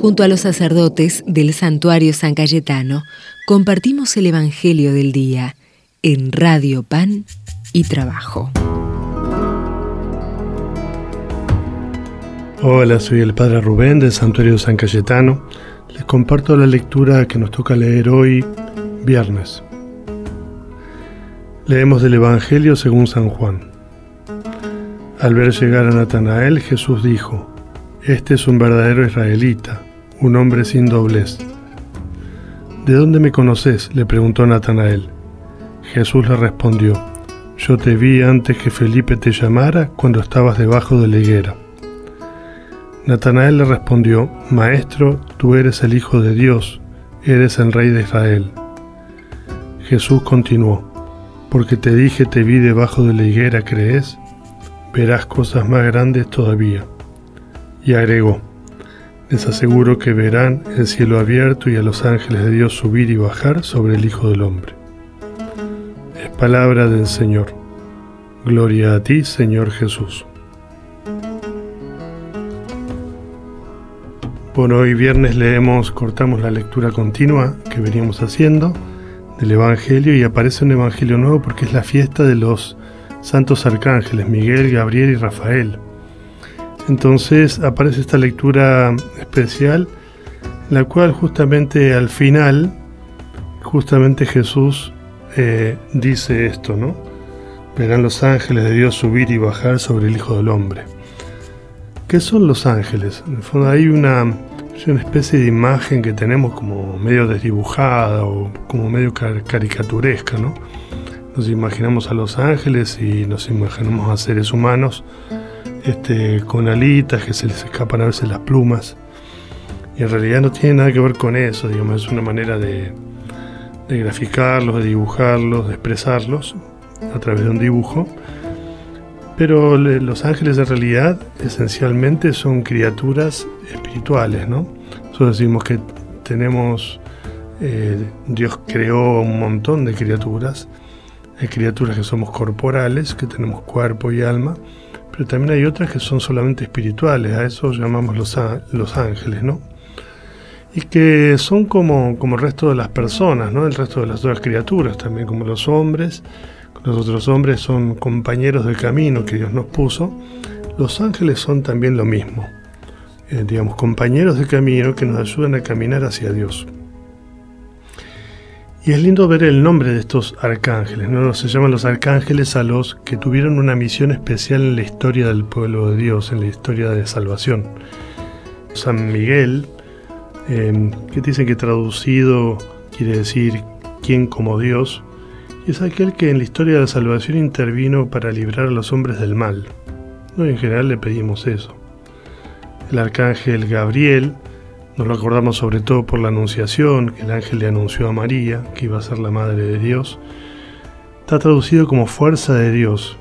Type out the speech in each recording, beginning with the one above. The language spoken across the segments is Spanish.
Junto a los sacerdotes del santuario San Cayetano, compartimos el Evangelio del Día en Radio Pan y Trabajo. Hola, soy el Padre Rubén del Santuario San Cayetano. Les comparto la lectura que nos toca leer hoy, viernes. Leemos del Evangelio según San Juan. Al ver llegar a Natanael, Jesús dijo, Este es un verdadero israelita, un hombre sin doblez. ¿De dónde me conoces? le preguntó Natanael. Jesús le respondió, Yo te vi antes que Felipe te llamara cuando estabas debajo de la higuera. Natanael le respondió, Maestro, tú eres el Hijo de Dios, eres el Rey de Israel. Jesús continuó, Porque te dije te vi debajo de la higuera, ¿crees? Verás cosas más grandes todavía. Y agregó, Les aseguro que verán el cielo abierto y a los ángeles de Dios subir y bajar sobre el Hijo del Hombre. Es palabra del Señor. Gloria a ti, Señor Jesús. Bueno, hoy viernes leemos, cortamos la lectura continua que veníamos haciendo del Evangelio y aparece un Evangelio nuevo porque es la fiesta de los santos arcángeles, Miguel, Gabriel y Rafael. Entonces aparece esta lectura especial, la cual justamente al final, justamente Jesús eh, dice esto, ¿no? Verán los ángeles de Dios subir y bajar sobre el Hijo del Hombre. ¿Qué son los ángeles? En el fondo hay una, una especie de imagen que tenemos como medio desdibujada o como medio caricaturesca, ¿no? Nos imaginamos a los ángeles y nos imaginamos a seres humanos este, con alitas que se les escapan a veces las plumas. Y en realidad no tiene nada que ver con eso, digamos, es una manera de, graficarlos, de dibujarlos, de expresarlos a través de un dibujo pero los ángeles en realidad esencialmente son criaturas espirituales, ¿no? Nosotros decimos que tenemos, eh, Dios creó un montón de criaturas. Hay criaturas que somos corporales, que tenemos cuerpo y alma, pero también hay otras que son solamente espirituales, a eso llamamos los, los ángeles, ¿no? Y que son como, como el resto de las personas, ¿no? El resto de las otras criaturas, también como los hombres, los otros hombres son compañeros del camino que Dios nos puso. Los ángeles son también lo mismo. Eh, digamos, compañeros de camino que nos ayudan a caminar hacia Dios. Y es lindo ver el nombre de estos arcángeles, ¿no? Se llaman los arcángeles a los que tuvieron una misión especial en la historia del pueblo de Dios, en la historia de salvación. San Miguel, eh, que dicen que traducido quiere decir quién como Dios, es aquel que en la historia de la salvación intervino para librar a los hombres del mal. No, en general le pedimos eso. El arcángel Gabriel, nos lo acordamos sobre todo por la anunciación que el ángel le anunció a María, que iba a ser la madre de Dios, está traducido como fuerza de Dios.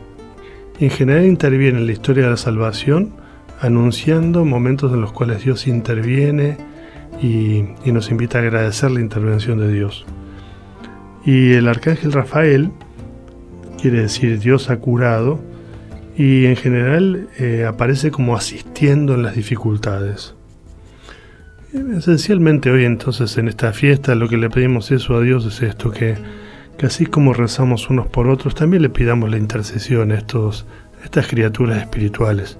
En general interviene en la historia de la salvación anunciando momentos en los cuales Dios interviene y, y nos invita a agradecer la intervención de Dios. Y el arcángel Rafael, quiere decir Dios ha curado, y en general eh, aparece como asistiendo en las dificultades. Esencialmente hoy entonces en esta fiesta lo que le pedimos eso a Dios es esto, que, que así como rezamos unos por otros, también le pidamos la intercesión a estos, estas criaturas espirituales.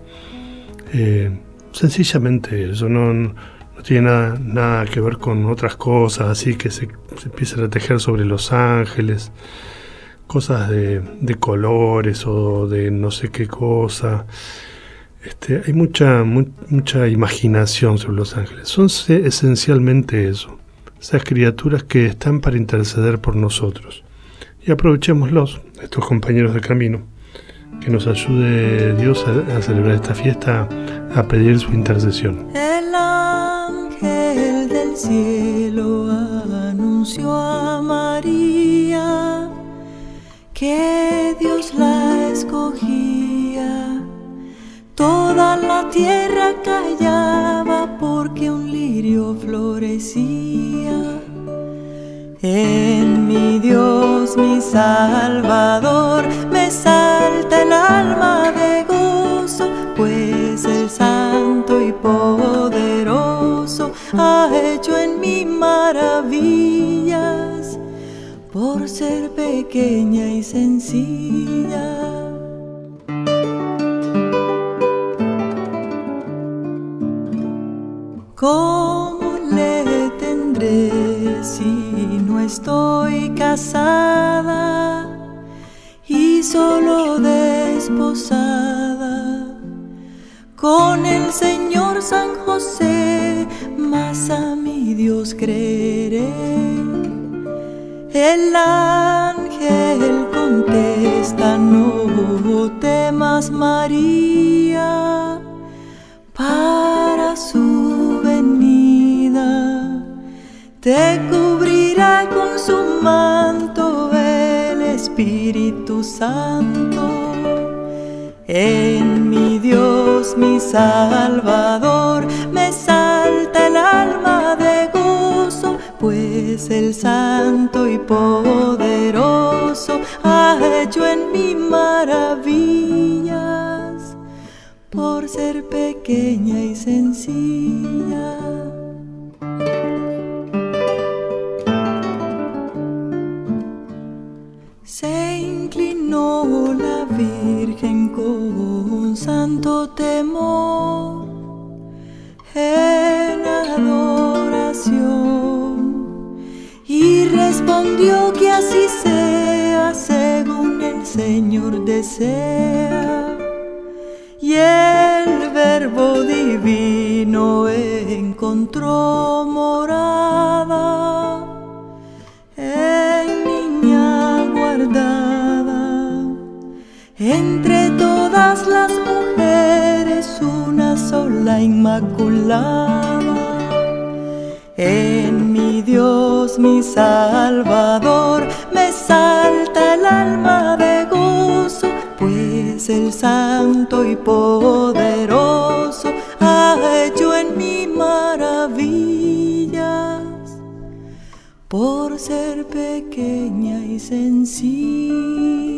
Eh, sencillamente eso, no, no tiene nada, que ver con otras cosas, así que se, empiezan a tejer sobre los ángeles, cosas de, colores o de no sé qué cosa. Este, hay mucha, mucha imaginación sobre los ángeles. Son esencialmente eso, esas criaturas que están para interceder por nosotros. Y aprovechémoslos, estos compañeros de camino, que nos ayude Dios a, a celebrar esta fiesta, a pedir su intercesión cielo anunció a María que la tierra callaba porque un lirio florecía. En mi Dios, mi Salvador, me salta el alma de gozo, pues el Santo y Poderoso maravillas por ser pequeña y sencilla. ¿Cómo le tendré si no estoy casada y solo desposada con el Señor San José? Más a mi Dios creeré. El ángel contesta, no temas María, te cubrirá con su manto el Espíritu Santo. En mi Dios, mi Salvador, me salta el alma de gozo, pues el Santo y poderoso ha hecho en mí maravillas por ser pequeña y sencilla. Desea. Y el verbo divino encontró morada en niña guardada entre todas las mujeres una sola inmaculada. En mi Dios, mi Salvador, el Santo y poderoso ha hecho en mí maravillas por ser pequeña y sencilla.